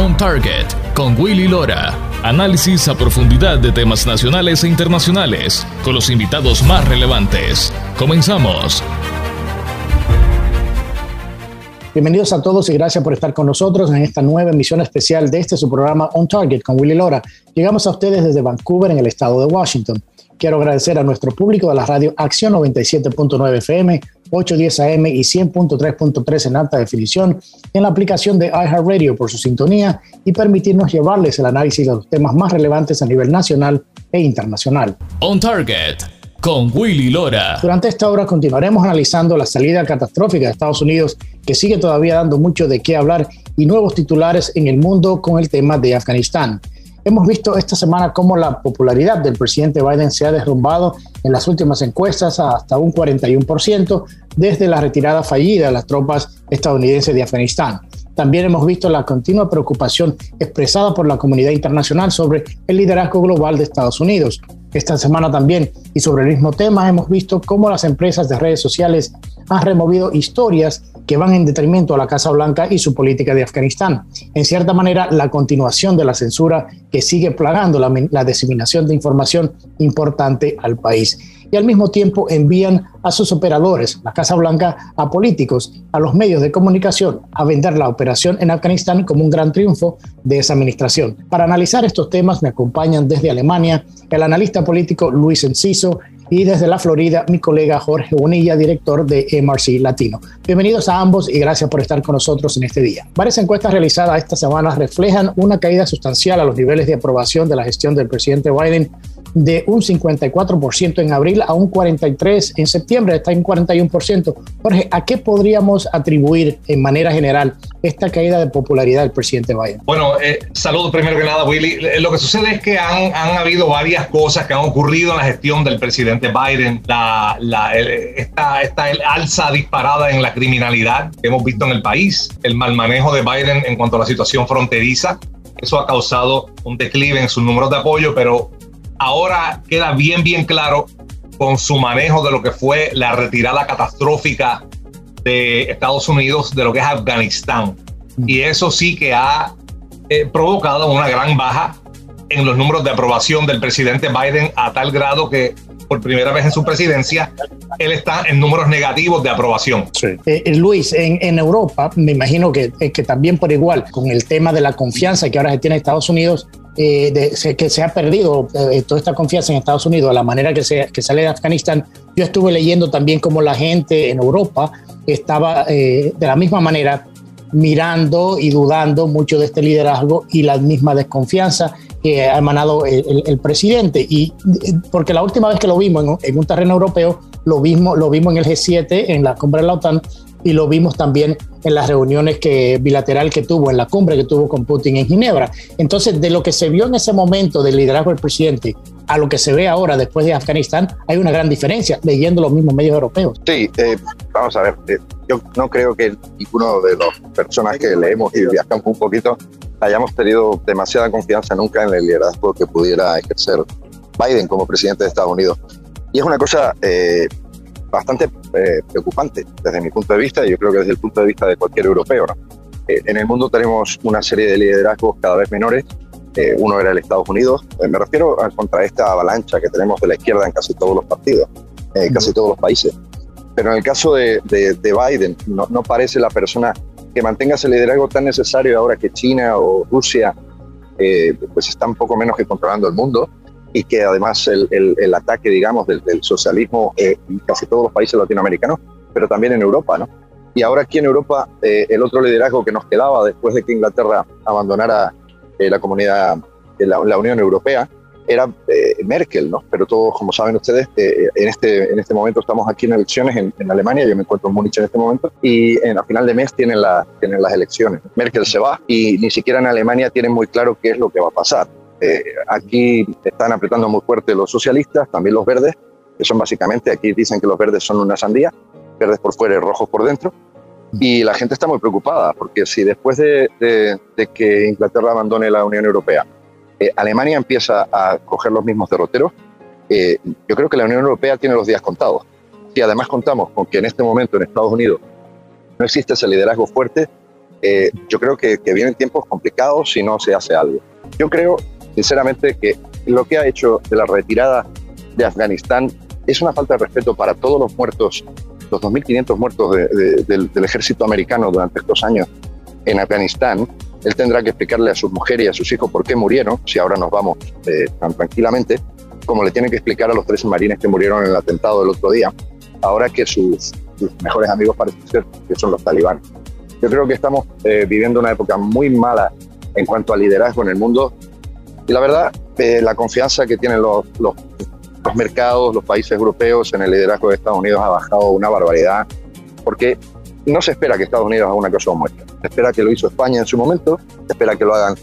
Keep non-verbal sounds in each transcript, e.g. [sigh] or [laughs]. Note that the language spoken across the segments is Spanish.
On Target con Willy Lora. Análisis a profundidad de temas nacionales e internacionales con los invitados más relevantes. Comenzamos. Bienvenidos a todos y gracias por estar con nosotros en esta nueva emisión especial de este su programa On Target con Willy Lora. Llegamos a ustedes desde Vancouver, en el estado de Washington. Quiero agradecer a nuestro público de la radio Acción 97.9 FM, 810 AM y 100.3.3 en alta definición, en la aplicación de iHeartRadio por su sintonía y permitirnos llevarles el análisis de los temas más relevantes a nivel nacional e internacional. On Target con Willy Lora. Durante esta hora continuaremos analizando la salida catastrófica de Estados Unidos, que sigue todavía dando mucho de qué hablar, y nuevos titulares en el mundo con el tema de Afganistán. Hemos visto esta semana cómo la popularidad del presidente Biden se ha derrumbado en las últimas encuestas hasta un 41% desde la retirada fallida de las tropas estadounidenses de Afganistán. También hemos visto la continua preocupación expresada por la comunidad internacional sobre el liderazgo global de Estados Unidos. Esta semana también, y sobre el mismo tema, hemos visto cómo las empresas de redes sociales han removido historias que van en detrimento a la Casa Blanca y su política de Afganistán. En cierta manera, la continuación de la censura que sigue plagando la, la diseminación de información importante al país y al mismo tiempo envían a sus operadores, la Casa Blanca, a políticos, a los medios de comunicación, a vender la operación en Afganistán como un gran triunfo de esa administración. Para analizar estos temas me acompañan desde Alemania el analista político Luis Enciso y desde la Florida mi colega Jorge Bonilla, director de MRC Latino. Bienvenidos a ambos y gracias por estar con nosotros en este día. Varias encuestas realizadas esta semana reflejan una caída sustancial a los niveles de aprobación de la gestión del presidente Biden de un 54% en abril a un 43% en septiembre, está en 41%. Jorge, ¿a qué podríamos atribuir en manera general esta caída de popularidad del presidente Biden? Bueno, eh, saludos primero que nada, Willy. Eh, lo que sucede es que han, han, habido varias cosas que han ocurrido en la gestión del presidente Biden. La, la, esta, esta alza disparada en la criminalidad que hemos visto en el país, el mal manejo de Biden en cuanto a la situación fronteriza. Eso ha causado un declive en sus números de apoyo, pero ahora queda bien, bien claro con su manejo de lo que fue la retirada catastrófica de Estados Unidos de lo que es Afganistán. Y eso sí que ha eh, provocado una gran baja en los números de aprobación del presidente Biden a tal grado que por primera vez en su presidencia, él está en números negativos de aprobación. Eh, eh, Luis, en, en, Europa, me imagino que, que también por igual, con el tema de la confianza que ahora se tiene en Estados Unidos, eh, de, que se ha perdido eh, toda esta confianza en Estados Unidos, la manera que, se, que sale de Afganistán. Yo estuve leyendo también cómo la gente en Europa estaba eh, de la misma manera mirando y dudando mucho de este liderazgo y la misma desconfianza que ha emanado el, presidente. Y porque la última vez que lo vimos en, en, un terreno europeo, lo vimos, lo vimos en el G7, en la cumbre de la OTAN, y lo vimos también en las reuniones que, bilateral que tuvo, en la cumbre que tuvo con Putin en Ginebra. Entonces, de lo que se vio en ese momento del liderazgo del presidente a lo que se ve ahora después de Afganistán, hay una gran diferencia, leyendo los mismos medios europeos. Sí, eh, vamos a ver, eh, yo no creo que ninguno de las personas que leemos y viajamos un poquito hayamos tenido demasiada confianza nunca en el liderazgo que pudiera ejercer Biden como presidente de Estados Unidos. Y es una cosa eh, bastante eh, preocupante desde mi punto de vista y yo creo que desde el punto de vista de cualquier europeo. Eh, en el mundo tenemos una serie de liderazgos cada vez menores. Eh, uno era el Estados Unidos. me refiero a contra esta avalancha que tenemos de la izquierda en casi todos los partidos, en casi todos los países. Pero en el caso de, de, Biden, no, no, parece la persona que mantenga ese liderazgo tan necesario ahora que China o Rusia pues están poco menos que controlando el mundo y que además el, el, ataque, digamos, del, socialismo eh, en casi todos los países latinoamericanos, pero también en Europa, ¿no? Y ahora aquí en Europa, eh, el otro liderazgo que nos quedaba después de que Inglaterra abandonara eh, la comunidad, la, la, Unión Europea, era Merkel, ¿no? Pero todos, como saben ustedes, en, este, en este momento estamos aquí en elecciones en, en, Alemania, yo me encuentro en Múnich en este momento, y en, a final de mes tienen, la, tienen las elecciones. Merkel se va y ni siquiera en Alemania tienen muy claro qué es lo que va a pasar. Eh, aquí están apretando muy fuerte los socialistas, también los verdes, que son básicamente, aquí dicen que los verdes son una sandía, verdes por fuera y rojos por dentro. Y la gente está muy preocupada, porque si después de, que Inglaterra abandone la Unión Europea, eh, Alemania empieza a coger los mismos derroteros, eh, yo creo que la Unión Europea tiene los días contados. Si además contamos con que en este momento en Estados Unidos no existe ese liderazgo fuerte, eh, yo creo que, que vienen tiempos complicados si no se hace algo. Yo creo, sinceramente, que lo que ha hecho de la retirada de Afganistán es una falta de respeto para todos los muertos, los 2.500 muertos del, ejército americano durante estos años en Afganistán. Él tendrá que explicarle a sus mujeres y a sus hijos por qué murieron, si ahora nos vamos eh, tan tranquilamente, como le tiene que explicar a los tres marines que murieron en el atentado del otro día, ahora que sus, mejores amigos parecen ser que son los talibanes. Yo creo que estamos eh, viviendo una época muy mala en cuanto a liderazgo en el mundo y la verdad, eh, la confianza que tienen los, los, los, mercados, los países europeos en el liderazgo de Estados Unidos ha bajado una barbaridad, porque no se espera que Estados Unidos haga una cosa como esta. Se espera que lo hizo España en su momento, se espera que lo hagan,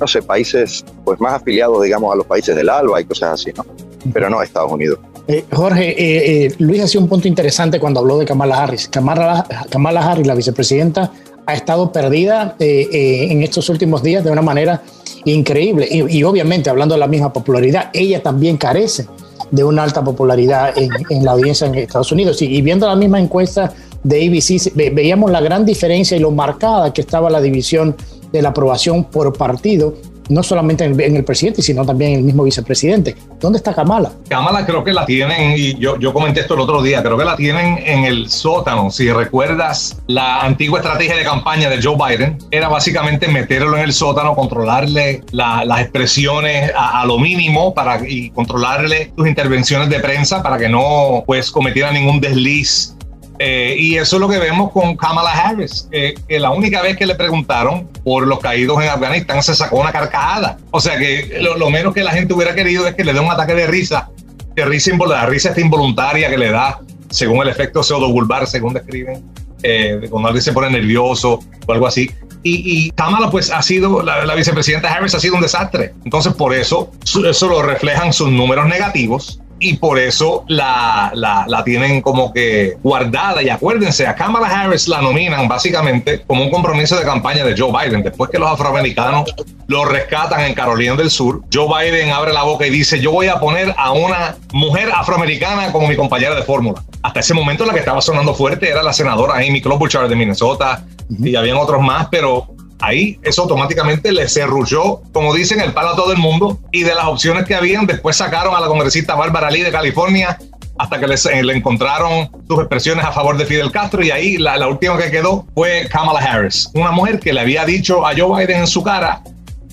no sé, países pues más afiliados, digamos, a los países del ALBA y cosas así, ¿no? Pero no Estados Unidos. Eh, Jorge, eh, Luis hacía un punto interesante cuando habló de Kamala Harris. Kamala, Kamala Harris, la vicepresidenta, ha estado perdida en estos últimos días de una manera increíble. Y, obviamente, hablando de la misma popularidad, ella también carece de una alta popularidad en, la audiencia en Estados Unidos. Y, viendo la misma encuesta de ABC, veíamos la gran diferencia y lo marcada que estaba la división de la aprobación por partido no solamente en el, presidente, sino también en el mismo vicepresidente. ¿Dónde está Kamala? Kamala creo que la tienen, y yo, yo comenté esto el otro día, creo que la tienen en el sótano. Si recuerdas, la antigua estrategia de campaña de Joe Biden era básicamente meterlo en el sótano, controlarle las expresiones a, lo mínimo para, y controlarle sus intervenciones de prensa para que no pues cometiera ningún desliz eh, y eso es lo que vemos con Kamala Harris, que la única vez que le preguntaron por los caídos en Afganistán se sacó una carcajada. O sea que lo, menos que la gente hubiera querido es que le dé un ataque de risa, de risa, la risa está involuntaria que le da, según el efecto pseudobulbar, según describen, eh, cuando alguien se pone nervioso o algo así. Y, Kamala, pues ha sido, la, la, vicepresidenta Harris ha sido un desastre. Entonces, por eso, eso lo reflejan sus números negativos y por eso la, la, tienen como que guardada. Y acuérdense, a Kamala Harris la nominan básicamente como un compromiso de campaña de Joe Biden. Después que los afroamericanos lo rescatan en Carolina del Sur, Joe Biden abre la boca y dice, yo voy a poner a una mujer afroamericana como mi compañera de fórmula. Hasta ese momento la que estaba sonando fuerte era la senadora Amy Klobuchar de Minnesota y habían otros más, pero ahí eso automáticamente le cerrulló, como dicen, el palo a todo el mundo. Y de las opciones que habían, después sacaron a la congresista Bárbara Lee de California hasta que eh, le encontraron sus expresiones a favor de Fidel Castro y ahí la, la, última que quedó fue Kamala Harris, una mujer que le había dicho a Joe Biden en su cara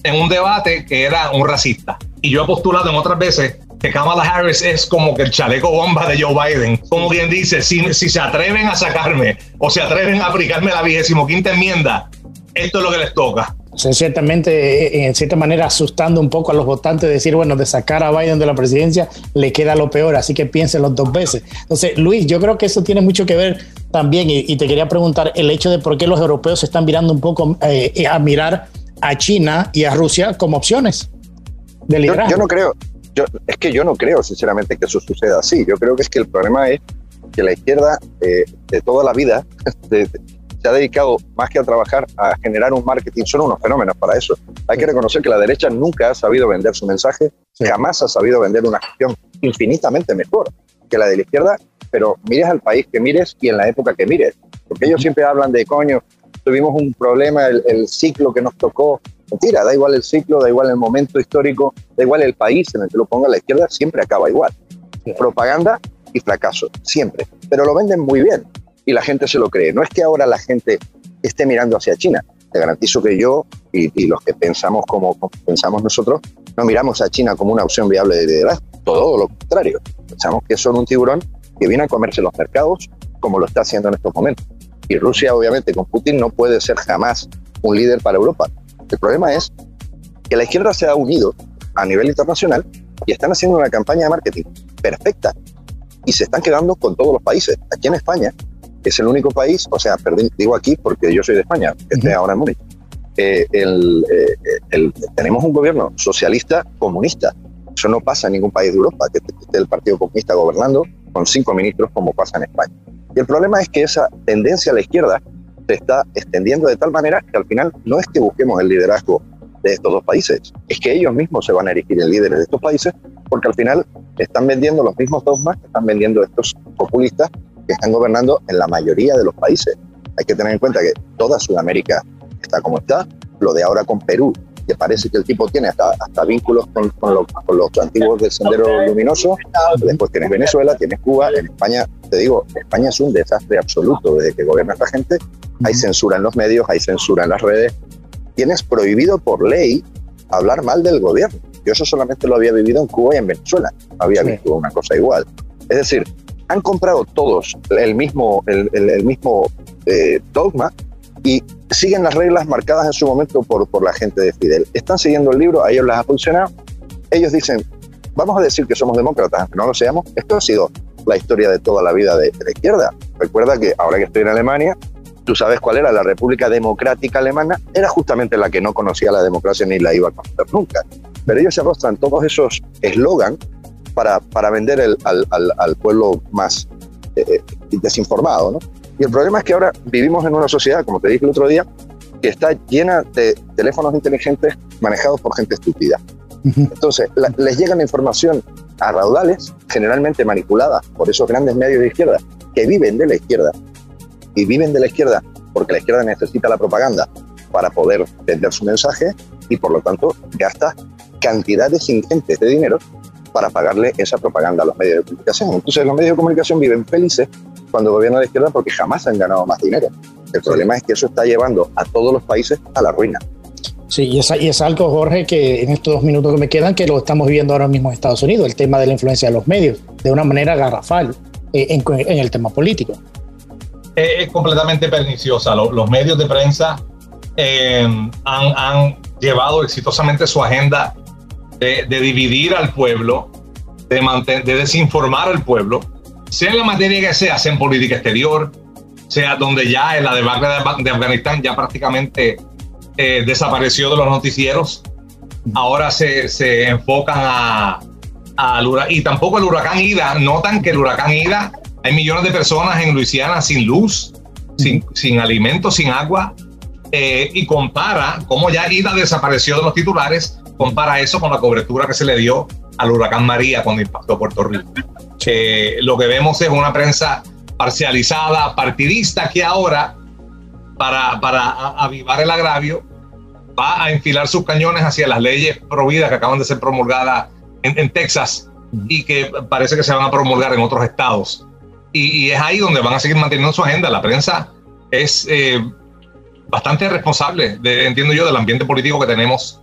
en un debate que era un racista. Y yo he postulado en otras veces que Kamala Harris es como que el chaleco bomba de Joe Biden. Como quien dice, si, si se atreven a sacarme o se atreven a aplicarme la vigésimo quinta enmienda, esto es lo que les toca. O sea, ciertamente, eh, en cierta manera, asustando un poco a los votantes, decir, bueno, de sacar a Biden de la presidencia le queda lo peor, así que piénsenlo dos veces. Entonces, Luis, yo creo que eso tiene mucho que ver también, y, te quería preguntar el hecho de por qué los europeos se están mirando un poco eh, a mirar a China y a Rusia como opciones de liderazgo. Yo, no creo, yo, es que yo no creo, sinceramente, que eso suceda así. Yo creo que es que el problema es que la izquierda eh, de toda la vida, [laughs] de, se ha dedicado más que a trabajar a generar un marketing, son unos fenómenos para eso. Hay que reconocer que la derecha nunca ha sabido vender su mensaje, jamás ha sabido vender una gestión infinitamente mejor que la de la izquierda, pero mires al país que mires y en la época que mires, porque ellos siempre hablan de coño, tuvimos un problema, el, ciclo que nos tocó. Mentira, da igual el ciclo, da igual el momento histórico, da igual el país en el que lo ponga la izquierda, siempre acaba igual. Propaganda y fracaso, siempre. Pero lo venden muy bien y la gente se lo cree. No es que ahora la gente esté mirando hacia China. Te garantizo que yo y, los que pensamos como, pensamos nosotros, no miramos a China como una opción viable de liderazgo. Todo lo contrario. Pensamos que son un tiburón que viene a comerse los mercados como lo está haciendo en estos momentos. Y Rusia, obviamente, con Putin no puede ser jamás un líder para Europa. El problema es que la izquierda se ha unido a nivel internacional y están haciendo una campaña de marketing perfecta y se están quedando con todos los países. Aquí en España es el único país, o sea, digo aquí porque yo soy de España, que estoy ahora en Múnich, eh, eh, tenemos un gobierno socialista comunista. Eso no pasa en ningún país de Europa, que esté el Partido Comunista gobernando con cinco ministros como pasa en España. Y el problema es que esa tendencia a la izquierda se está extendiendo de tal manera que al final no es que busquemos el liderazgo de estos dos países, es que ellos mismos se van a erigir en líderes de estos países porque al final están vendiendo los mismos dogmas que están vendiendo estos populistas que están gobernando en la mayoría de los países. Hay que tener en cuenta que toda Sudamérica está como está, lo de ahora con Perú, que parece que el tipo tiene hasta, hasta vínculos con, con, los, con, los, antiguos del Sendero Luminoso. Después tienes Venezuela, tienes Cuba. En España, te digo, España es un desastre absoluto desde que gobierna esta gente. Hay censura en los medios, hay censura en las redes. Tienes prohibido por ley hablar mal del gobierno. Yo eso solamente lo había vivido en Cuba y en Venezuela. había visto una cosa igual. Es decir, han comprado todos el mismo, el, el, mismo eh, dogma y siguen las reglas marcadas en su momento por, por la gente de Fidel. Están siguiendo el libro, a ellos les ha funcionado. Ellos dicen, vamos a decir que somos demócratas, aunque no lo seamos. Esto ha sido la historia de toda la vida de, la izquierda. Recuerda que ahora que estoy en Alemania, tú sabes cuál era la República Democrática Alemana, era justamente la que no conocía la democracia ni la iba a conocer nunca. Pero ellos se arrostran todos esos eslogan para, para vender el, al, al, al, pueblo más eh, eh desinformado. ¿no? Y el problema es que ahora vivimos en una sociedad, como te dije el otro día, que está llena de teléfonos inteligentes manejados por gente estúpida. Entonces, les llega la información a raudales, generalmente manipuladas por esos grandes medios de izquierda, que viven de la izquierda. Y viven de la izquierda porque la izquierda necesita la propaganda para poder vender su mensaje y por lo tanto gasta cantidades ingentes de dinero para pagarle esa propaganda a los medios de comunicación. Entonces los medios de comunicación viven felices cuando gobierna la izquierda porque jamás han ganado más dinero. El problema es que eso está llevando a todos los países a la ruina. Sí, y es, y es algo, Jorge, que en estos dos minutos que me quedan, que lo estamos viviendo ahora mismo en Estados Unidos, el tema de la influencia de los medios, de una manera garrafal eh, en, en, el tema político. Es, completamente perniciosa. Los, los medios de prensa eh, han, han, llevado exitosamente su agenda de, de dividir al pueblo, de, mantener, de desinformar al pueblo, sea en la materia que sea, sea en política exterior, sea donde ya en la debacle de, de Afganistán ya prácticamente eh, desapareció de los noticieros, ahora se, se enfocan a, al huracán, y tampoco el huracán Ida, notan que el huracán Ida, hay millones de personas en Luisiana sin luz, sin, sin alimentos, sin agua, eh, y compara cómo ya Ida desapareció de los titulares, compara eso con la cobertura que se le dio al huracán María cuando impactó Puerto Rico. Eh, lo que vemos es una prensa parcializada, partidista, que ahora, para, para avivar el agravio, va a enfilar sus cañones hacia las leyes prohibidas que acaban de ser promulgadas en, en Texas y que parece que se van a promulgar en otros estados. Y, y, es ahí donde van a seguir manteniendo su agenda. La prensa es eh, bastante responsable, de, entiendo yo, del ambiente político que tenemos,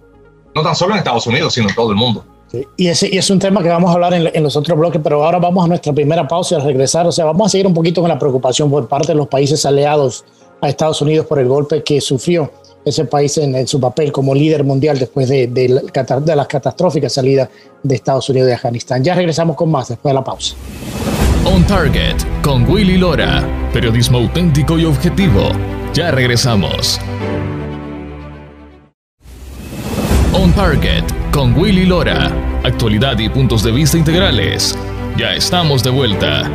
no tan solo en Estados Unidos, sino en todo el mundo. Sí, y, ese, y es un tema que vamos a hablar en, en, los otros bloques, pero ahora vamos a nuestra primera pausa y a regresar. O sea, vamos a seguir un poquito con la preocupación por parte de los países aliados a Estados Unidos por el golpe que sufrió ese país en, en su papel como líder mundial después de, de, de, de las catastróficas salidas de Estados Unidos de Afganistán. Ya regresamos con más después de la pausa. On Target con Willy Lora, periodismo auténtico y objetivo. Ya regresamos. On Target con Willy Lora. Actualidad y puntos de vista integrales. Ya estamos de vuelta.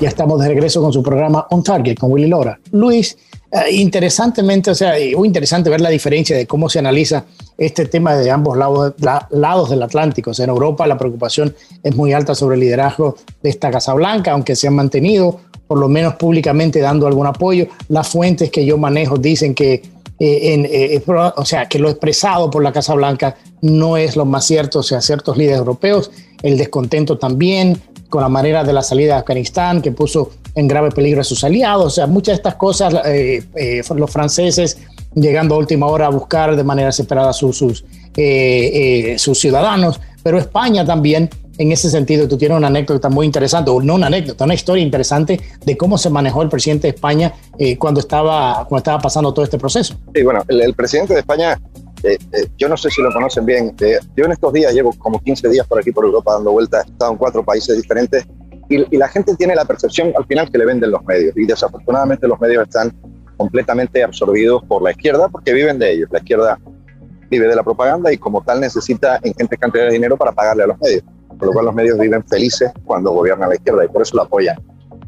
Ya estamos de regreso con su programa On Target con Willy Lora. Luis, eh, interesantemente, o sea, muy interesante ver la diferencia de cómo se analiza este tema de ambos lados, la, lados del Atlántico. O sea, en Europa la preocupación es muy alta sobre el liderazgo de esta Casa Blanca, aunque se han mantenido, por lo menos públicamente, dando algún apoyo. Las fuentes que yo manejo dicen que eh, eh, o sea, que lo expresado por la Casa Blanca no es lo más cierto, o sea, ciertos líderes europeos, el descontento también con la manera de la salida de Afganistán, que puso en grave peligro a sus aliados, o sea, muchas de estas cosas, eh, eh, los franceses llegando a última hora a buscar de manera desesperada sus, sus, sus ciudadanos, pero España también en ese sentido, tú tienes una anécdota muy interesante, o no una anécdota, una historia interesante de cómo se manejó el presidente de España eh, cuando, estaba, cuando estaba pasando todo este proceso. Sí, bueno, el, el presidente de España, eh, eh, yo no sé si lo conocen bien, eh, yo en estos días llevo como 15 días por aquí por Europa dando vueltas, he estado en cuatro países diferentes y, y la gente tiene la percepción al final que le venden los medios y desafortunadamente los medios están completamente absorbidos por la izquierda porque viven de ellos. La izquierda vive de la propaganda y como tal necesita ingentes cantidades de dinero para pagarle a los medios por lo cual los medios viven felices cuando gobierna la izquierda y por eso lo apoyan.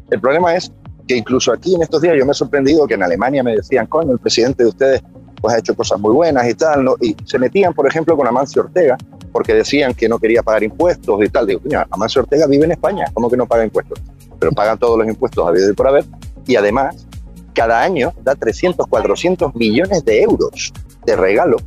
El problema es que incluso aquí en estos días yo me he sorprendido que en Alemania me decían, coño, el presidente de ustedes pues ha hecho cosas muy buenas y tal, ¿no? y se metían, por ejemplo, con Amancio Ortega, porque decían que no quería pagar impuestos y tal. Digo, coño, Amancio Ortega vive en España, ¿cómo que no paga impuestos? Pero pagan todos los impuestos a vida y por haber, y además cada año da 300, 400 millones de euros de regalo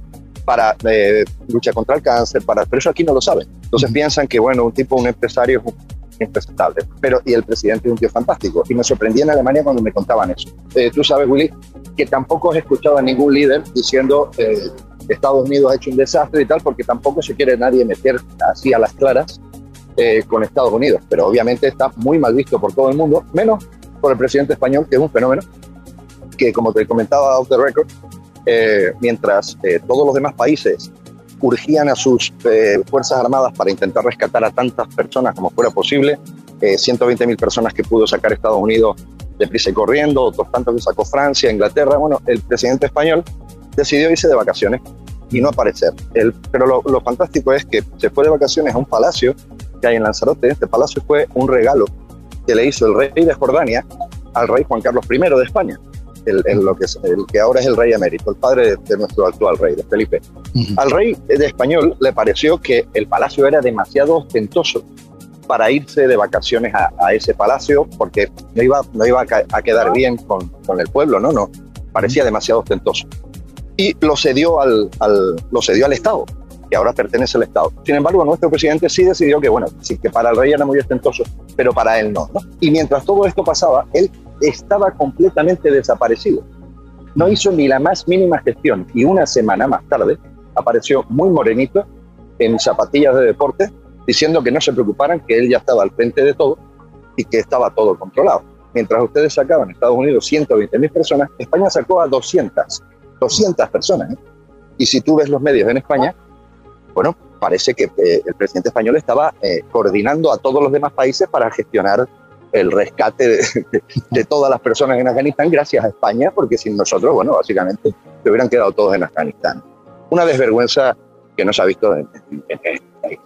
para eh, lucha contra el cáncer, para, pero eso aquí no lo saben. Entonces piensan que, bueno, un tipo, un empresario es impresentable. Pero, y el presidente es un tío fantástico. Y me sorprendí en Alemania cuando me contaban eso. Eh, tú sabes, Willy, que tampoco he escuchado a ningún líder diciendo eh, Estados Unidos ha hecho un desastre y tal, porque tampoco se quiere nadie meter así a las claras eh, con Estados Unidos. Pero obviamente está muy mal visto por todo el mundo, menos por el presidente español, que es un fenómeno que, como te comentaba off the record, eh, mientras todos los demás países urgían a sus Fuerzas Armadas para intentar rescatar a tantas personas como fuera posible, 120 mil personas que pudo sacar Estados Unidos deprisa y corriendo, otros tantos que sacó Francia, Inglaterra. Bueno, el presidente español decidió irse de vacaciones y no aparecer. El, pero lo, fantástico es que se fue de vacaciones a un palacio que hay en Lanzarote. Este palacio fue un regalo que le hizo el rey de Jordania al rey Juan Carlos I de España. El, lo que, el que ahora es el rey emérito, el padre de, nuestro actual rey, de Felipe. Al rey de español le pareció que el palacio era demasiado ostentoso para irse de vacaciones a, ese palacio porque no iba, no iba a, quedar bien con, con, el pueblo, no, no, parecía demasiado ostentoso. Y lo cedió al, al, lo cedió al Estado, que ahora pertenece al Estado. Sin embargo, nuestro presidente sí decidió que, bueno, sí que para el rey era muy ostentoso, pero para él no, no. Y mientras todo esto pasaba, él estaba completamente desaparecido. No hizo ni la más mínima gestión y una semana más tarde apareció muy morenito en zapatillas de deporte diciendo que no se preocuparan, que él ya estaba al frente de todo y que estaba todo controlado. Mientras ustedes sacaban en Estados Unidos 120 mil personas, España sacó a 200, 200 personas. ¿eh? Y si tú ves los medios en España, bueno, parece que eh, el presidente español estaba eh, coordinando a todos los demás países para gestionar el rescate de, todas las personas en Afganistán gracias a España, porque sin nosotros, bueno, básicamente se hubieran quedado todos en Afganistán. Una desvergüenza que no se ha visto en,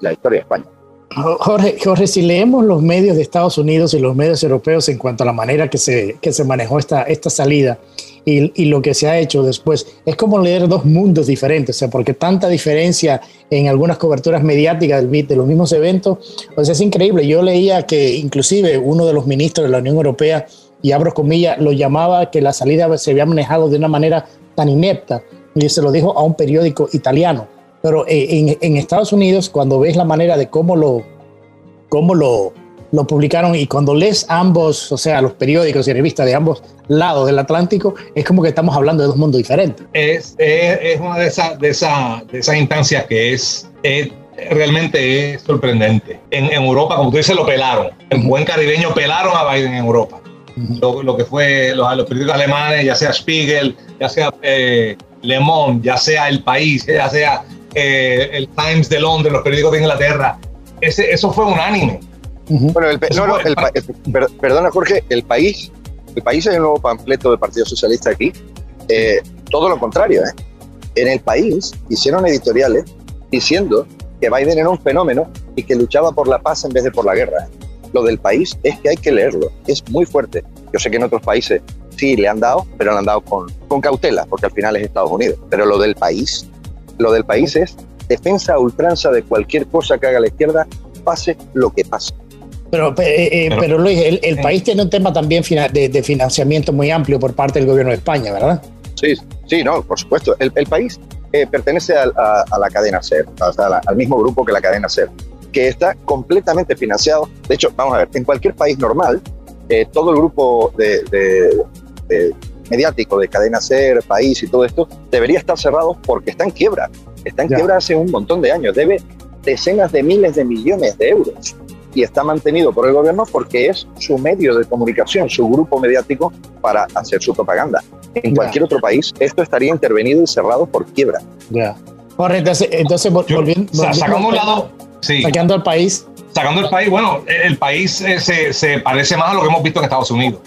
la historia de España. Jorge, Jorge, si leemos los medios de Estados Unidos y los medios europeos en cuanto a la manera que se, que se manejó esta, esta salida y, y, lo que se ha hecho después, es como leer dos mundos diferentes, o sea, porque tanta diferencia en algunas coberturas mediáticas de los mismos eventos, o sea, es increíble. Yo leía que inclusive uno de los ministros de la Unión Europea, y abro comillas, lo llamaba que la salida se había manejado de una manera tan inepta, y se lo dijo a un periódico italiano pero eh, en, Estados Unidos, cuando ves la manera de cómo lo, cómo lo, lo publicaron y cuando lees ambos, o sea, los periódicos y revistas de ambos lados del Atlántico, es como que estamos hablando de dos mundos diferentes. Es, es, una de esas de esa, de esas instancias que es, realmente es sorprendente. En, Europa, como tú dices, lo pelaron. En buen caribeño pelaron a Biden en Europa. lo, lo, que fue los, los, periódicos alemanes, ya sea Spiegel, ya sea eh, Le Monde, ya sea El País, ya sea eh, el Times de Londres, los periódicos de Inglaterra. Ese, eso fue unánime. Bueno, el, perdona Jorge, el país, el país es el nuevo panfleto del Partido Socialista aquí. Eh, todo lo contrario, ¿eh? En el país hicieron editoriales diciendo que Biden era un fenómeno y que luchaba por la paz en vez de por la guerra. Lo del país es que hay que leerlo, es muy fuerte. Yo sé que en otros países sí le han dado, pero le han dado con, con cautela, porque al final es Estados Unidos. Pero lo del país lo del país es defensa a ultranza de cualquier cosa que haga la izquierda, pase lo que pase. Pero, eh, eh, pero, Luis, el, país tiene un tema también de, financiamiento muy amplio por parte del gobierno de España, ¿verdad? Sí, sí, no, por supuesto. El, país eh, pertenece a, la cadena SER, al mismo grupo que la cadena SER, que está completamente financiado. De hecho, vamos a ver, en cualquier país normal, todo el grupo de mediático de cadena ser, país y todo esto, debería estar cerrado porque está en quiebra. Está en quiebra hace un montón de años. Debe decenas de miles de millones de euros y está mantenido por el gobierno porque es su medio de comunicación, su grupo mediático para hacer su propaganda. En cualquier otro país esto estaría intervenido y cerrado por quiebra. Ya. entonces, entonces volviendo, sacando un lado, sí. sacando al país. Sacando el país, bueno, el país eh, se, se parece más a lo que hemos visto en Estados Unidos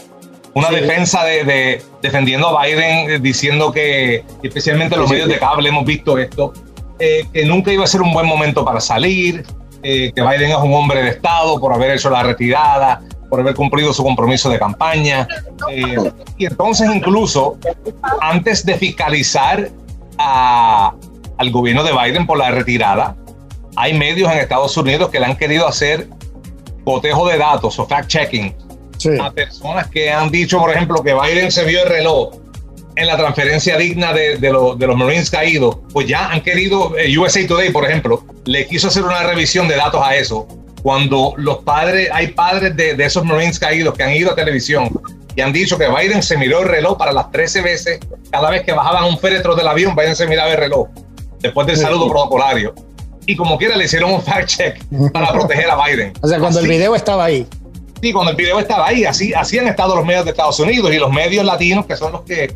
una defensa de, defendiendo a Biden, eh, diciendo que, especialmente los medios de cable hemos visto esto, eh, que nunca iba a ser un buen momento para salir, eh, que Biden es un hombre de Estado por haber hecho la retirada, por haber cumplido su compromiso de campaña. y entonces incluso, antes de fiscalizar al gobierno de Biden por la retirada, hay medios en Estados Unidos que le han querido hacer cotejo de datos o fact-checking a personas que han dicho, por ejemplo, que Biden se vio el reloj en la transferencia digna de, de, de los Marines caídos, pues ya han querido, eh, USA Today, por ejemplo, le quiso hacer una revisión de datos a eso. Cuando los padres, hay padres de, de esos Marines caídos que han ido a televisión y han dicho que Biden se miró el reloj para las 13 veces, cada vez que bajaban un féretro del avión, Biden se miraba el reloj, después del saludo protocolario. Y como quiera le hicieron un fact check para proteger a Biden. O sea, cuando el video estaba ahí. Sí, cuando el video estaba ahí, así, así han estado los medios de Estados Unidos y los medios latinos, que son los que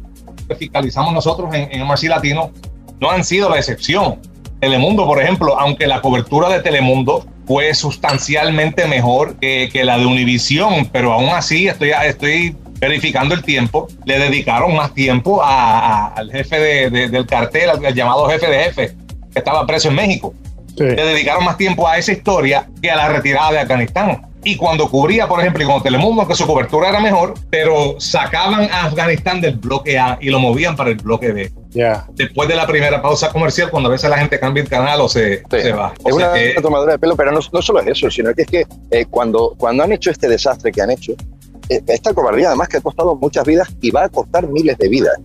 fiscalizamos nosotros en, en MRC Latino, no han sido la excepción. Telemundo, por ejemplo, aunque la cobertura de Telemundo fue sustancialmente mejor que, que la de Univisión, pero aún así estoy, estoy verificando el tiempo, le dedicaron más tiempo a, al jefe de, del cartel, al, llamado jefe de jefe, que estaba preso en México. Le dedicaron más tiempo a esa historia que a la retirada de Afganistán. Y cuando cubría, por ejemplo, y con Telemundo, que su cobertura era mejor, pero sacaban a Afganistán del bloque A y lo movían para el bloque B. Después de la primera pausa comercial, cuando a veces la gente cambia el canal o se, se va. es una tomadura de pelo, pero no, no, solo es eso, sino que es que eh, cuando, cuando han hecho este desastre que han hecho, eh, esta cobardía además que ha costado muchas vidas y va a costar miles de vidas,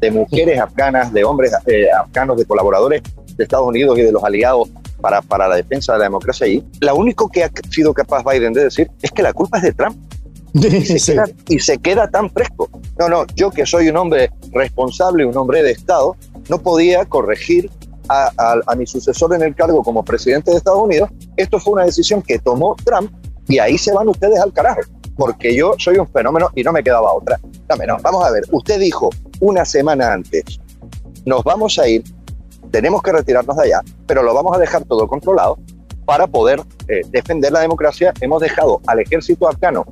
de mujeres [laughs] afganas, de hombres eh, afganos, de colaboradores de Estados Unidos y de los aliados para, para la defensa de la democracia ahí. Lo único que ha sido capaz Biden de decir es que la culpa es de Trump. [laughs] Y se, queda, y se queda tan fresco. No, no, yo que soy un hombre responsable, un hombre de Estado, no podía corregir a, a, a, mi sucesor en el cargo como presidente de Estados Unidos. Esto fue una decisión que tomó Trump y ahí se van ustedes al carajo porque yo soy un fenómeno y no me quedaba otra. No, no, vamos a ver, usted dijo una semana antes, nos vamos a ir, tenemos que retirarnos de allá, pero lo vamos a dejar todo controlado para poder eh, defender la democracia. Hemos dejado al ejército afgano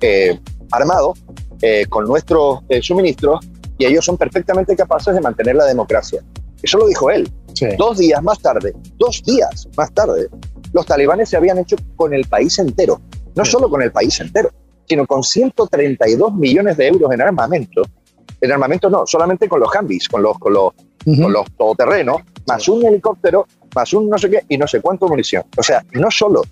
eh, armado eh, con nuestros eh, suministros y ellos son perfectamente capaces de mantener la democracia. Eso lo dijo él. Sí. Dos días más tarde, dos días más tarde, los talibanes se habían hecho con el país entero, no solo con el país entero, sino con 132 millones de euros en armamento. En armamento no, solamente con los Humvees, con los, con los, uh -huh. con los todoterrenos, más un helicóptero, más un no sé qué y no sé cuánto munición. O sea, no solo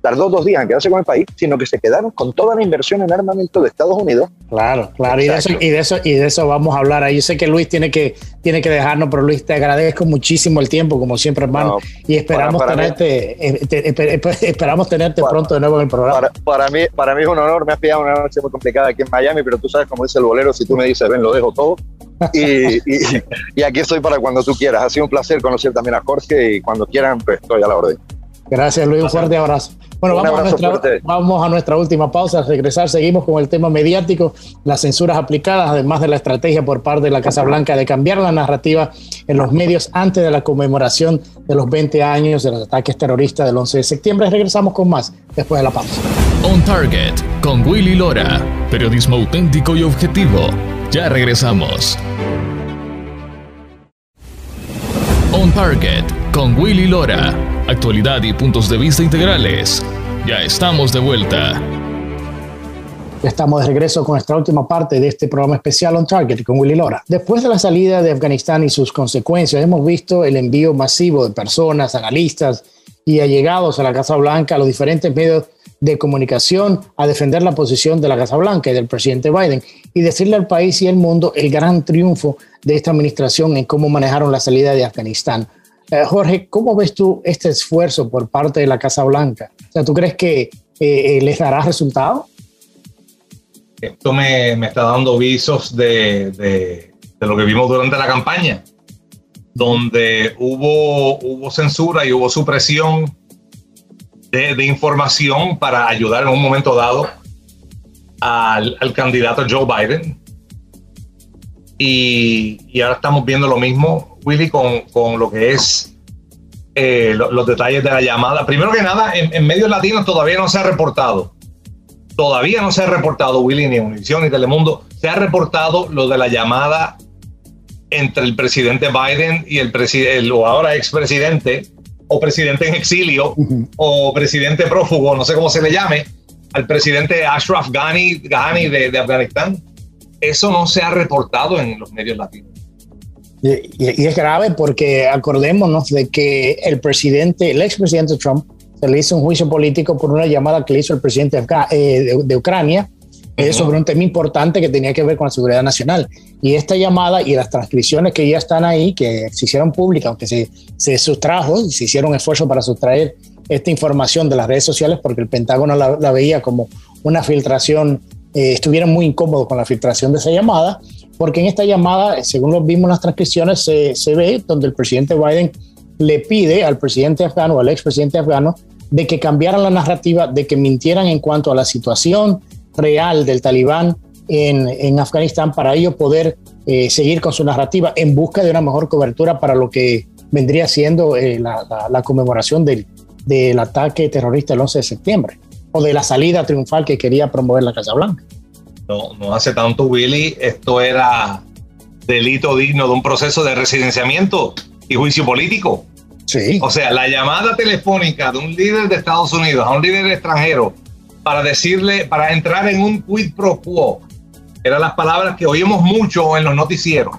tardó dos días en quedarse con el país, sino que se quedaron con toda la inversión en armamento de Estados Unidos. Claro, claro, y de, eso, y de, eso, y de eso vamos a hablar. Yo sé que Luis tiene que, tiene que dejarnos, pero Luis, te agradezco muchísimo el tiempo, como siempre, hermano, no, y esperamos para, para tenerte, mí, te, te, esperamos tenerte para, pronto de nuevo en el programa. Para, mí, para mí es un honor, me has pillado una noche muy complicada aquí en Miami, pero tú sabes, como dice el bolero, si tú me dices, ven, lo dejo todo. y, y, y aquí estoy para cuando tú quieras. Ha sido un placer conocer también a Jorge y cuando quieran, pues estoy a la orden. Gracias, Luis. Un fuerte abrazo. Bueno, vamos a, nuestra, vamos a, nuestra, última pausa. Al regresar, seguimos con el tema mediático, las censuras aplicadas, además de la estrategia por parte de la Casa Blanca de cambiar la narrativa en los medios antes de la conmemoración de los 20 años de los ataques terroristas del 11 de septiembre. Regresamos con más después de la pausa. On Target con Willy Lora. Periodismo auténtico y objetivo. Ya regresamos. On Target con Willy Lora. Actualidad y puntos de vista integrales. Ya estamos de vuelta. Estamos de regreso con nuestra última parte de este programa especial On Target con Willy Lora. Después de la salida de Afganistán y sus consecuencias, hemos visto el envío masivo de personas, analistas y allegados a la Casa Blanca, a los diferentes medios de comunicación, a defender la posición de la Casa Blanca y del presidente Biden y decirle al país y al mundo el gran triunfo de esta administración en cómo manejaron la salida de Afganistán. Eh, Jorge, ¿cómo ves tú este esfuerzo por parte de la Casa Blanca? ¿tú crees que eh, les dará resultado? Esto me, está dando visos de, lo que vimos durante la campaña, donde hubo, hubo censura y hubo supresión de, información para ayudar en un momento dado al, candidato Joe Biden. Y, ahora estamos viendo lo mismo, Willy, con, con lo que es eh, lo, los detalles de la llamada. Primero que nada, en, en, medios latinos todavía no se ha reportado. Todavía no se ha reportado, Willy, ni Univision ni Telemundo. Se ha reportado lo de la llamada entre el presidente Biden y el, el o ahora expresidente, o presidente en exilio, uh -huh. o presidente prófugo, no sé cómo se le llame, al presidente Ashraf Ghani, Ghani de, de Afganistán eso no se ha reportado en los medios latinos. Y, y, es grave porque acordémonos de que el presidente, el expresidente Trump, se le hizo un juicio político por una llamada que le hizo el presidente de, eh, de, de Ucrania es sobre un tema importante que tenía que ver con la seguridad nacional. Y esta llamada y las transcripciones que ya están ahí, que se hicieron públicas, aunque se, se sustrajo se hicieron esfuerzos para sustraer esta información de las redes sociales, porque el Pentágono la, veía como una filtración, eh, estuvieron muy incómodos con la filtración de esa llamada, porque en esta llamada, según lo vimos en las transcripciones, se, ve donde el presidente Biden le pide al presidente afgano, al expresidente afgano, de que cambiaran la narrativa, de que mintieran en cuanto a la situación, real del talibán en, Afganistán para ellos poder eh, seguir con su narrativa en busca de una mejor cobertura para lo que vendría siendo eh, la, conmemoración del, del ataque terrorista el 11 de septiembre o de la salida triunfal que quería promover la Casa Blanca. No, no hace tanto, Willy, esto era delito digno de un proceso de residenciamiento y juicio político. Sí. O sea, la llamada telefónica de un líder de Estados Unidos a un líder extranjero para decirle, para entrar en un quid pro quo. Eran las palabras que oímos mucho en los noticieros.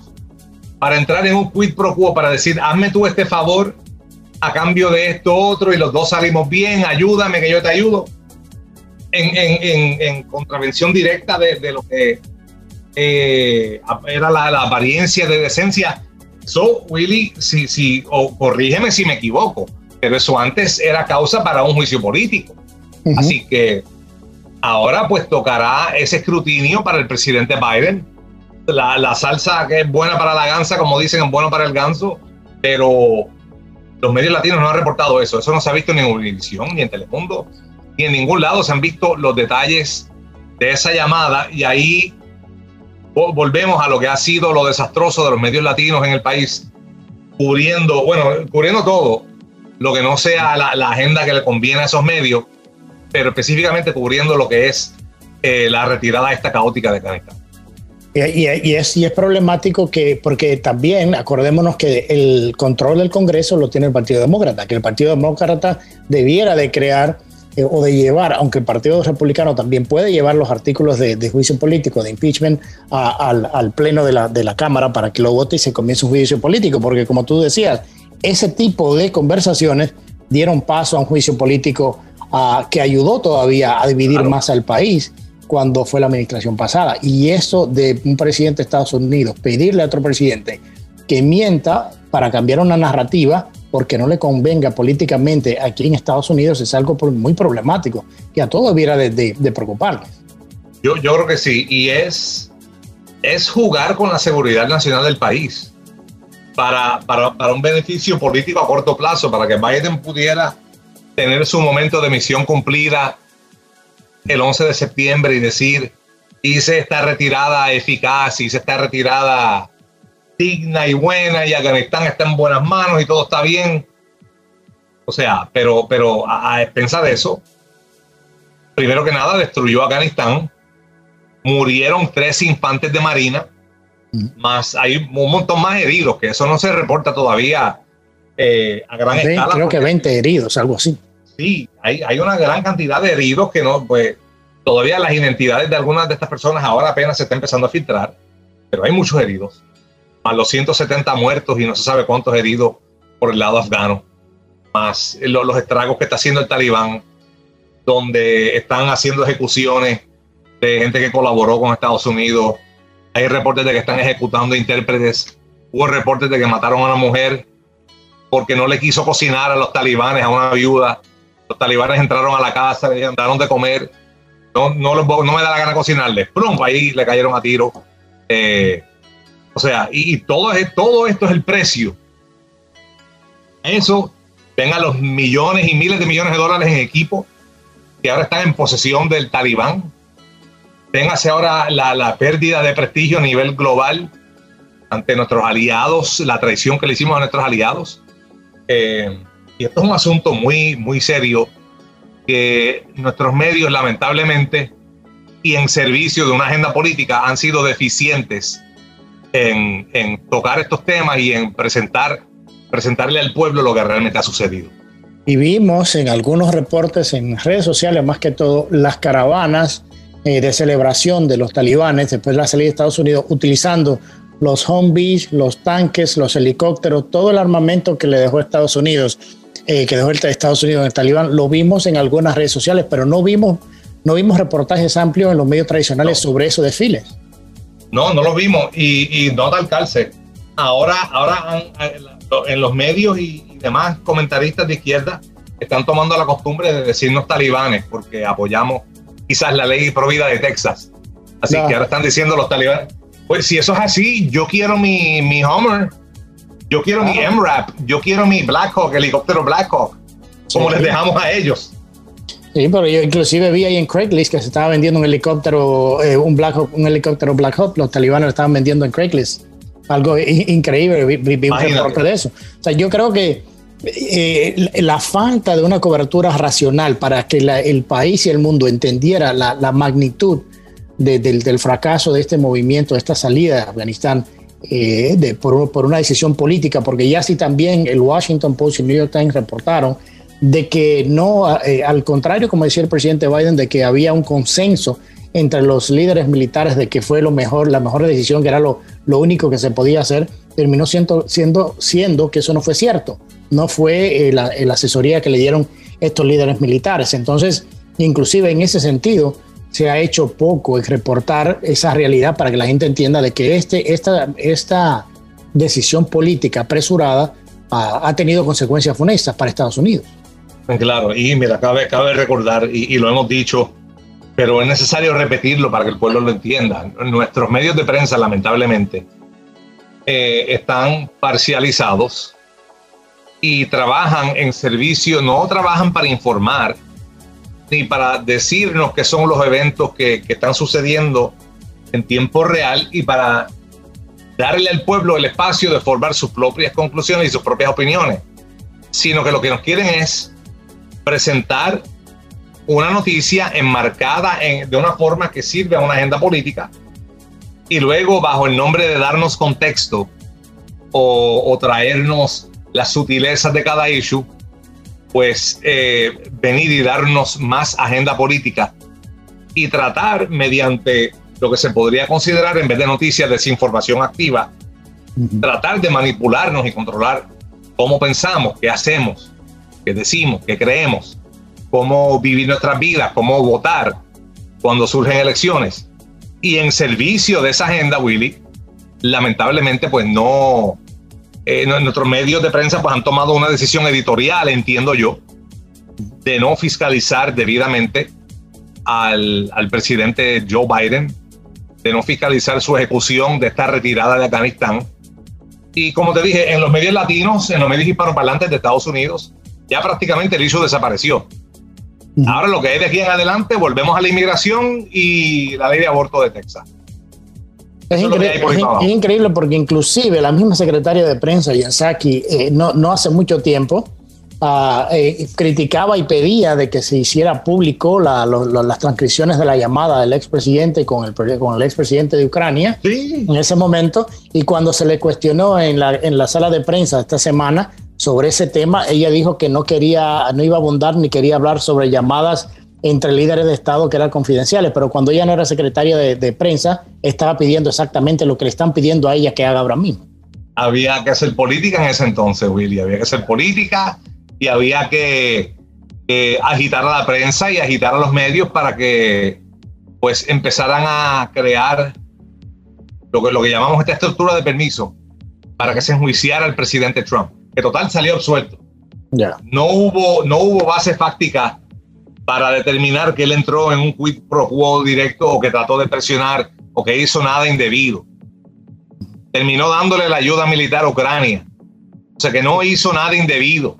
Para entrar en un quid pro quo, para decir, hazme tú este favor a cambio de esto otro y los dos salimos bien, ayúdame que yo te ayudo. En, en, en, contravención directa de, lo que eh, era la, apariencia de decencia. So, Willy, si, si, o corrígeme si me equivoco, pero eso antes era causa para un juicio político. Así que Ahora pues tocará ese escrutinio para el presidente Biden. La, salsa que es buena para la gansa, como dicen, es buena para el ganso, pero los medios latinos no han reportado eso. Eso no se ha visto ni en Univision, ni en Telemundo, ni en ningún lado se han visto los detalles de esa llamada y ahí volvemos a lo que ha sido lo desastroso de los medios latinos en el país, cubriendo, bueno, cubriendo todo, lo que no sea la, la agenda que le conviene a esos medios pero específicamente cubriendo lo que es eh, la retirada esta caótica de Afganistán. Y, es, y es problemático que, porque también acordémonos que el control del Congreso lo tiene el Partido Demócrata, que el Partido Demócrata debiera de crear eh, o de llevar, aunque el Partido Republicano también puede llevar los artículos de, juicio político, de impeachment, al, al, Pleno de la, de la Cámara para que lo vote y se comience un juicio político, porque como tú decías, ese tipo de conversaciones dieron paso a un juicio político que ayudó todavía a dividir más al país cuando fue la administración pasada. Y eso de un presidente de Estados Unidos pedirle a otro presidente que mienta para cambiar una narrativa porque no le convenga políticamente aquí en Estados Unidos es algo muy problemático que a todos debiera de, de. Yo, yo creo que sí, y es, es jugar con la seguridad nacional del país para, para, para un beneficio político a corto plazo, para que Biden pudiera tener su momento de misión cumplida el 11 de septiembre y decir, hice esta retirada eficaz, hice esta retirada digna y buena y Afganistán está en buenas manos y todo está bien. O sea, pero, pero a, a expensas de eso, primero que nada destruyó Afganistán, murieron tres infantes de marina, mm. más hay un montón más heridos, que eso no se reporta todavía eh, a gran escala. Creo que 20 heridos, algo así sí, hay, hay una gran cantidad de heridos que no, pues todavía las identidades de algunas de estas personas ahora apenas se está empezando a filtrar, pero hay muchos heridos, más los 170 muertos y no se sabe cuántos heridos por el lado afgano, más los estragos que está haciendo el talibán, donde están haciendo ejecuciones de gente que colaboró con Estados Unidos. Hay reportes de que están ejecutando intérpretes. Hubo reportes de que mataron a una mujer porque no le quiso cocinar a los talibanes, a una viuda los talibanes entraron a la casa, le daron de comer, no, no, no me da la gana cocinarles, ¡prum! ahí le cayeron a tiro. Eh, o sea, y, todo, todo esto es el precio. Eso, vengan los millones y miles de millones de dólares en equipo que ahora están en posesión del talibán. Véngase ahora la, la pérdida de prestigio a nivel global ante nuestros aliados, la traición que le hicimos a nuestros aliados. Eh, y esto es un asunto muy, muy serio que nuestros medios lamentablemente y en servicio de una agenda política han sido deficientes en, en tocar estos temas y en presentar, presentarle al pueblo lo que realmente ha sucedido. Y vimos en algunos reportes en redes sociales, más que todo, las caravanas eh, de celebración de los talibanes después de la salida de Estados Unidos utilizando los Humvees, los tanques, los helicópteros, todo el armamento que le dejó Estados Unidos eh, que dejó el Estados Unidos en el talibán, lo vimos en algunas redes sociales, pero no vimos no vimos reportajes amplios en los medios tradicionales sobre esos desfiles. No, no los vimos y, y nota al calce. Ahora, ahora en los medios y, demás comentaristas de izquierda están tomando la costumbre de decirnos talibanes porque apoyamos quizás la ley provida de Texas. Así que ahora están diciendo los talibanes. Pues si eso es así, yo quiero mi, mi Hummer, yo quiero mi MRAP, yo quiero mi Blackhawk, helicóptero Blackhawk, como les dejamos a ellos. Sí, pero yo inclusive vi ahí en Craigslist que se estaba vendiendo un helicóptero, eh, un Black un helicóptero Black Hawk, los talibanes lo estaban vendiendo en Craigslist. Algo increíble, vi, vi un reporte de eso. O sea, yo creo que eh, la falta de una cobertura racional para que el país y el mundo entendiera la, magnitud del, fracaso de este movimiento, de esta salida de Afganistán, eh, de, por, por, una decisión política, porque ya sí también el Washington Post y el New York Times reportaron de que no, eh, al contrario, como decía el presidente Biden, de que había un consenso entre los líderes militares de que fue lo mejor, la mejor decisión, que era lo, lo único que se podía hacer, terminó siendo, siendo, siendo que eso no fue cierto no fue eh, la, asesoría que le dieron estos líderes militares. Entonces, inclusive en ese sentido, se ha hecho poco en reportar esa realidad para que la gente entienda de que este, esta, esta decisión política apresurada ha, tenido consecuencias funestas para Estados Unidos. Claro, y mira, cabe, cabe recordar, y, lo hemos dicho, pero es necesario repetirlo para que el pueblo lo entienda. Nuestros medios de prensa, lamentablemente, eh, están parcializados y trabajan en servicio, no trabajan para informar ni para decirnos qué son los eventos que, están sucediendo en tiempo real y para darle al pueblo el espacio de formar sus propias conclusiones y sus propias opiniones, sino que lo que nos quieren es presentar una noticia enmarcada de una forma que sirve a una agenda política y luego bajo el nombre de darnos contexto o, o traernos las sutilezas de cada issue, pues eh, venir y darnos más agenda política y tratar mediante lo que se podría considerar en vez de noticias desinformación activa, tratar de manipularnos y controlar cómo pensamos, qué hacemos, decimos, qué creemos, cómo vivir nuestras vidas, cómo votar cuando surgen elecciones. Y en servicio de esa agenda, Willy, lamentablemente pues no, eh, nuestros medios de prensa pues, han tomado una decisión editorial, entiendo yo, de no fiscalizar debidamente al, al presidente Joe Biden, de no fiscalizar su ejecución de esta retirada de Afganistán. Y como te dije, en los medios latinos, en los medios hispanoparlantes de Estados Unidos, ya prácticamente el issue desapareció. Ahora lo que es de aquí en adelante, volvemos a la inmigración y la ley de aborto de Texas. Es, increíble porque inclusive la misma secretaria de prensa, Yansaki, eh, no, no hace mucho tiempo eh, criticaba y pedía de que se hiciera público las transcripciones de la llamada del expresidente con el, con el expresidente de Ucrania en ese momento. Y cuando se le cuestionó en la, en la sala de prensa esta semana sobre ese tema, ella dijo que no quería, no iba a abundar ni quería hablar sobre llamadas entre líderes de Estado que eran confidenciales, pero cuando ella no era secretaria de, prensa, estaba pidiendo exactamente lo que le están pidiendo a ella que haga ahora mismo. Había que hacer política en ese entonces, Willy, había que hacer política y había que, agitar a la prensa y agitar a los medios para que pues empezaran a crear lo que, lo que llamamos esta estructura de permiso para que se enjuiciara al presidente Trump, que total salió absuelto. ya No, hubo, no hubo base fáctica para determinar que él entró en un quid pro quo directo o que trató de presionar o que hizo nada indebido. Terminó dándole la ayuda militar a Ucrania. O sea que no hizo nada indebido.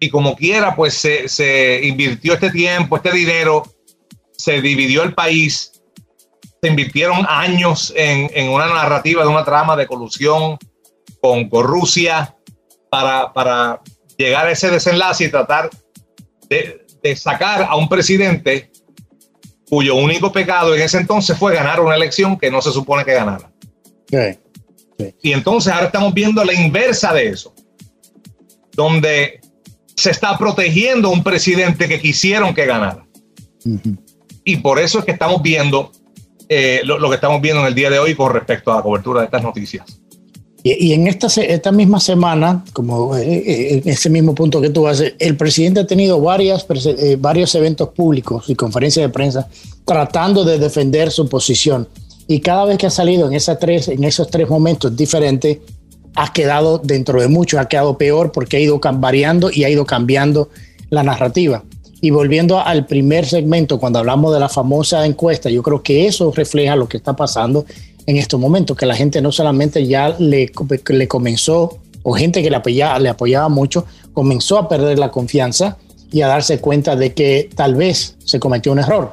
Y como quiera, pues se, invirtió este tiempo, este dinero, se dividió el país, se invirtieron años en, una narrativa de una trama de colusión con, con Rusia para, para llegar a ese desenlace y tratar de, de sacar a un presidente cuyo único pecado en ese entonces fue ganar una elección que no se supone que ganara. Y entonces ahora estamos viendo la inversa de eso, donde se está protegiendo a un presidente que quisieron que ganara. Y por eso es que estamos viendo eh, lo, que estamos viendo en el día de hoy con respecto a la cobertura de estas noticias. Y, en esta, esta misma semana, como eh, eh, en ese mismo punto que tú haces, el presidente ha tenido varias, eh, varios eventos públicos y conferencias de prensa tratando de defender su posición. Y cada vez que ha salido en, esas tres, en esos tres momentos diferentes, ha quedado dentro de mucho, ha quedado peor porque ha ido variando y ha ido cambiando la narrativa. Y volviendo al primer segmento, cuando hablamos de la famosa encuesta, yo creo que eso refleja lo que está pasando en estos momentos, que la gente no solamente ya le, le comenzó, o gente que le apoyaba, le apoyaba mucho, comenzó a perder la confianza y a darse cuenta de que tal vez se cometió un error.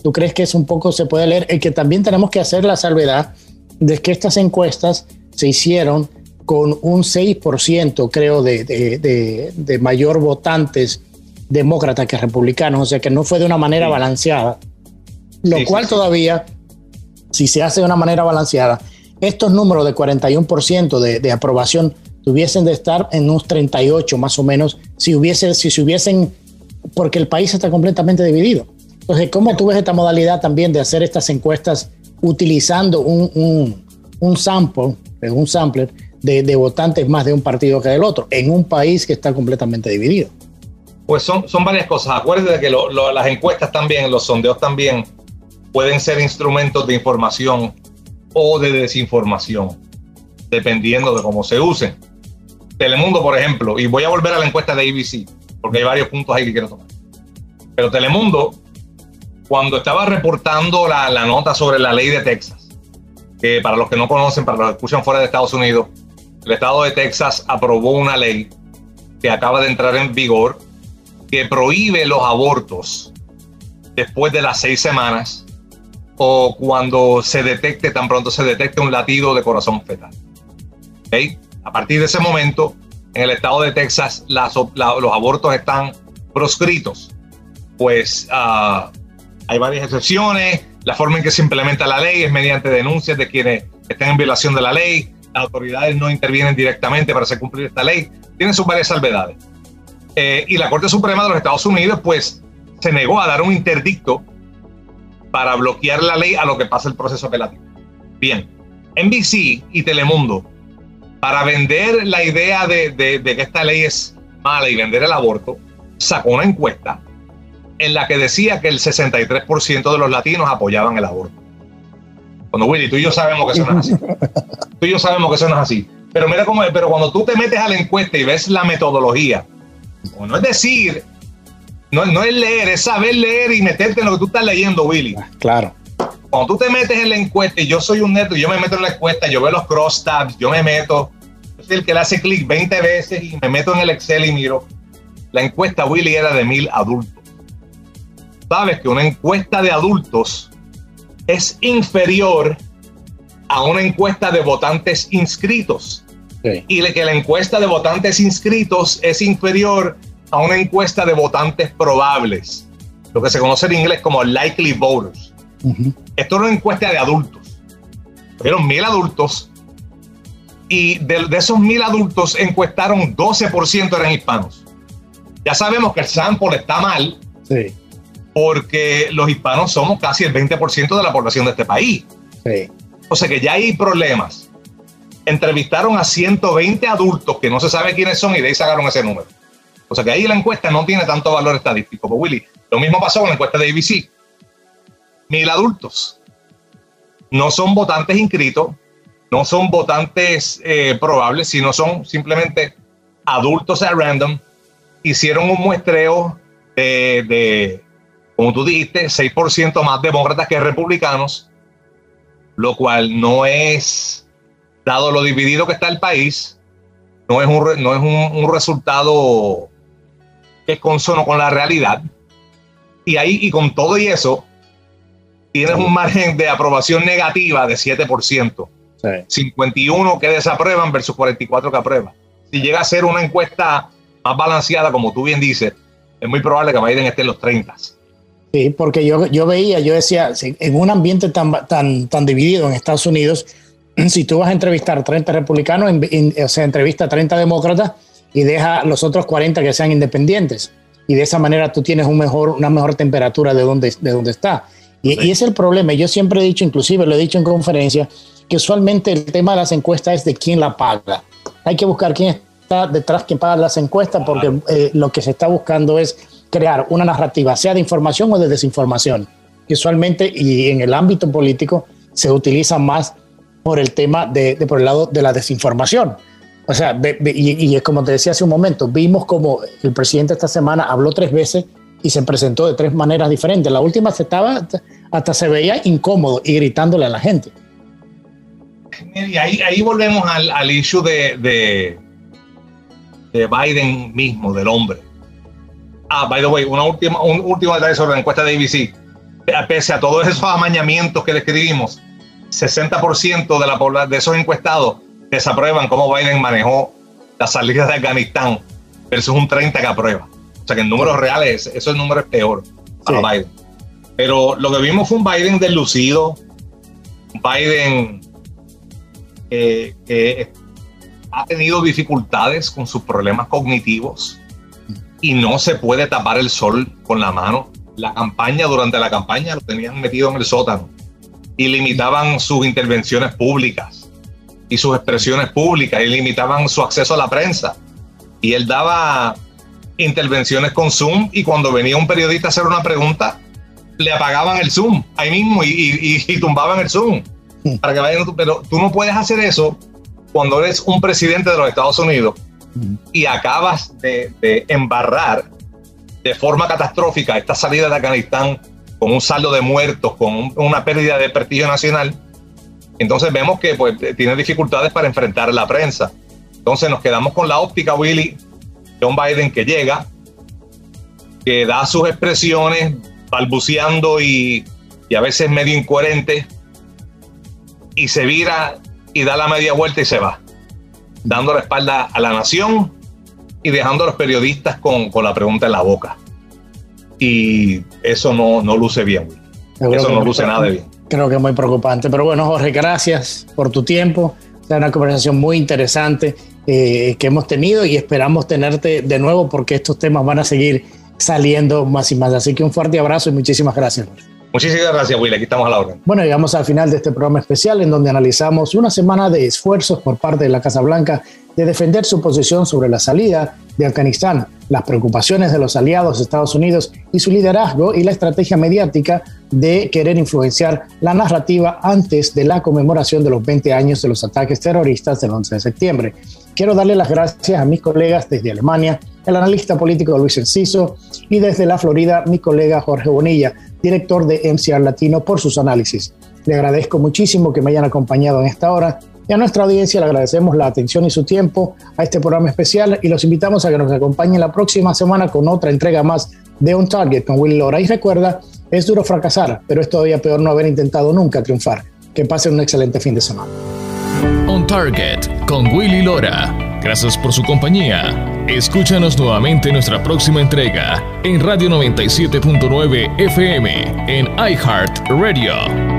¿Tú crees que es un poco se puede leer? Y que también tenemos que hacer la salvedad de que estas encuestas se hicieron con un 6%, creo, de, de, de mayor votantes demócratas que republicanos, o sea que no fue de una manera balanceada. Lo cual todavía, si se hace de una manera balanceada, estos números de 41% de, aprobación tuviesen de estar en unos 38 más o menos, si, hubiese, si se hubiesen, porque el país está completamente dividido. Entonces, ¿cómo tú ves esta modalidad también de hacer estas encuestas utilizando un, un, un sample, un sampler de, votantes más de un partido que del otro, en un país que está completamente dividido? Pues son, son varias cosas. Acuérdate de que las encuestas también, los sondeos también pueden ser instrumentos de información o de desinformación, dependiendo de cómo se usen. Telemundo, por ejemplo, y voy a volver a la encuesta de ABC, porque hay varios puntos ahí que quiero tomar. Pero Telemundo, cuando estaba reportando la, la nota sobre la ley de Texas, que para los que no conocen, para los que escuchan fuera de Estados Unidos, el estado de Texas aprobó una ley que acaba de entrar en vigor que prohíbe los abortos después de las seis semanas o cuando se detecte, tan pronto se detecte un latido de corazón fetal. A partir de ese momento, en el estado de Texas, los abortos están proscritos. Pues uh, hay varias excepciones. La forma en que se implementa la ley es mediante denuncias de quienes estén en violación de la ley. Las autoridades no intervienen directamente para hacer cumplir esta ley. Tiene sus varias salvedades. Eh, y la Corte Suprema de los Estados Unidos, pues, se negó a dar un interdicto para bloquear la ley a lo que pasa el proceso apelativo. Bien, NBC y Telemundo, para vender la idea de, de, que esta ley es mala y vender el aborto, sacó una encuesta en la que decía que el 63% de los latinos apoyaban el aborto. Cuando Willy, tú y yo sabemos que eso no es así. [laughs] Tú y yo sabemos que eso no es así. Pero mira cómo es, pero cuando tú te metes a la encuesta y ves la metodología, no es decir, no, no es leer, es saber leer y meterte en lo que tú estás leyendo, Willy. Ah, claro. Cuando tú te metes en la encuesta, y yo soy un neto, yo me meto en la encuesta, yo veo los crosstabs, yo me meto, yo soy el que le hace clic 20 veces y me meto en el Excel y miro. La encuesta, Willy, era de mil adultos. Sabes que una encuesta de adultos es inferior a una encuesta de votantes inscritos. Y que la encuesta de votantes inscritos es inferior a una encuesta de votantes probables, lo que se conoce en inglés como likely voters. Esto es una encuesta de adultos. Fueron mil adultos y de, esos mil adultos encuestaron 12% eran hispanos. Ya sabemos que el sample está mal porque los hispanos somos casi el 20% de la población de este país. O sea que ya hay problemas entrevistaron a 120 adultos que no se sabe quiénes son y de ahí sacaron ese número. O sea que ahí la encuesta no tiene tanto valor estadístico. Pues Willy, lo mismo pasó con la encuesta de ABC. Mil adultos. No son votantes inscritos, no son votantes eh, probables, sino son simplemente adultos a random. Hicieron un muestreo de, de como tú dijiste, 6% más demócratas que republicanos, lo cual no es dado lo dividido que está el país, no es un, no es un, resultado que es consono con la realidad. Y ahí, y con todo y eso, tienes un margen de aprobación negativa de 7%. 51 que desaprueban versus 44 que aprueban. Si llega a ser una encuesta más balanceada, como tú bien dices, es muy probable que Biden esté en los 30. Sí, porque yo, yo veía, yo decía, en un ambiente tan, tan, tan dividido en Estados Unidos, [clears throat] si tú vas a entrevistar 30 republicanos, o sea, entrevista a 30 demócratas y deja los otros 40 que sean independientes. Y de esa manera tú tienes un mejor, una mejor temperatura de donde, de donde está. Y, y ese es el problema. Yo siempre he dicho, inclusive lo he dicho en conferencia, que usualmente el tema de las encuestas es de quién la paga. Hay que buscar quién está detrás, quién paga las encuestas, porque eh, lo que se está buscando es crear una narrativa, sea de información o de desinformación. Que usualmente, y en el ámbito político, se utiliza más por el tema de, por el lado de la desinformación. O sea, y, y, como te decía hace un momento, vimos como el presidente esta semana habló tres veces y se presentó de tres maneras diferentes. La última se estaba, hasta se veía incómodo y gritándole a la gente. Y ahí, volvemos al, issue de, Biden mismo, del hombre. Ah, by the way, una última, un último detalle sobre la encuesta de ABC. Pese a todos esos amañamientos que describimos, 60% de, la, de esos encuestados desaprueban cómo Biden manejó la salida de Afganistán versus un 30 que aprueba. O sea que en números reales, eso el número es peor para Biden. Pero lo que vimos fue un Biden deslucido, un Biden que ha tenido dificultades con sus problemas cognitivos y no se puede tapar el sol con la mano. La campaña, durante la campaña, lo tenían metido en el sótano y limitaban sus intervenciones públicas y sus expresiones públicas y limitaban su acceso a la prensa. Y él daba intervenciones con Zoom y cuando venía un periodista a hacer una pregunta, le apagaban el Zoom ahí mismo y, tumbaban el Zoom. Para que vayan, pero tú no puedes hacer eso cuando eres un presidente de los Estados Unidos y acabas de, embarrar de forma catastrófica esta salida de Afganistán con un saldo de muertos, con una pérdida de prestigio nacional. Entonces vemos que pues, tiene dificultades para enfrentar la prensa. Entonces nos quedamos con la óptica, Willy, John Biden que llega, que da sus expresiones balbuceando y, a veces medio incoherente, y se vira y da la media vuelta y se va, dando la espalda a la nación y dejando a los periodistas con, la pregunta en la boca. Y eso no, no luce bien. Eso no luce nada de bien. Creo que es muy preocupante. Pero bueno, Jorge, gracias por tu tiempo. Es una conversación muy interesante eh, que hemos tenido y esperamos tenerte de nuevo porque estos temas van a seguir saliendo más y más. Así que un fuerte abrazo y muchísimas gracias. Muchísimas gracias, Will. Aquí estamos a la orden. Bueno, llegamos al final de este programa especial en donde analizamos una semana de esfuerzos por parte de la Casa Blanca de defender su posición sobre la salida de Afganistán, las preocupaciones de los aliados de Estados Unidos y su liderazgo y la estrategia mediática de querer influenciar la narrativa antes de la conmemoración de los 20 años de los ataques terroristas del 11 de septiembre. Quiero darle las gracias a mis colegas desde Alemania, el analista político Luis Enciso y desde la Florida mi colega Jorge Bonilla, director de MCR Latino, por sus análisis. Le agradezco muchísimo que me hayan acompañado en esta hora y a nuestra audiencia le agradecemos la atención y su tiempo a este programa especial y los invitamos a que nos acompañen la próxima semana con otra entrega más de On Target con Will Lora. Y recuerda, es duro fracasar, pero es todavía peor no haber intentado nunca triunfar. Que pasen un excelente fin de semana. On Target con Willy Lora. Gracias por su compañía. Escúchanos nuevamente en nuestra próxima entrega en Radio 97.9 FM en iHeart Radio.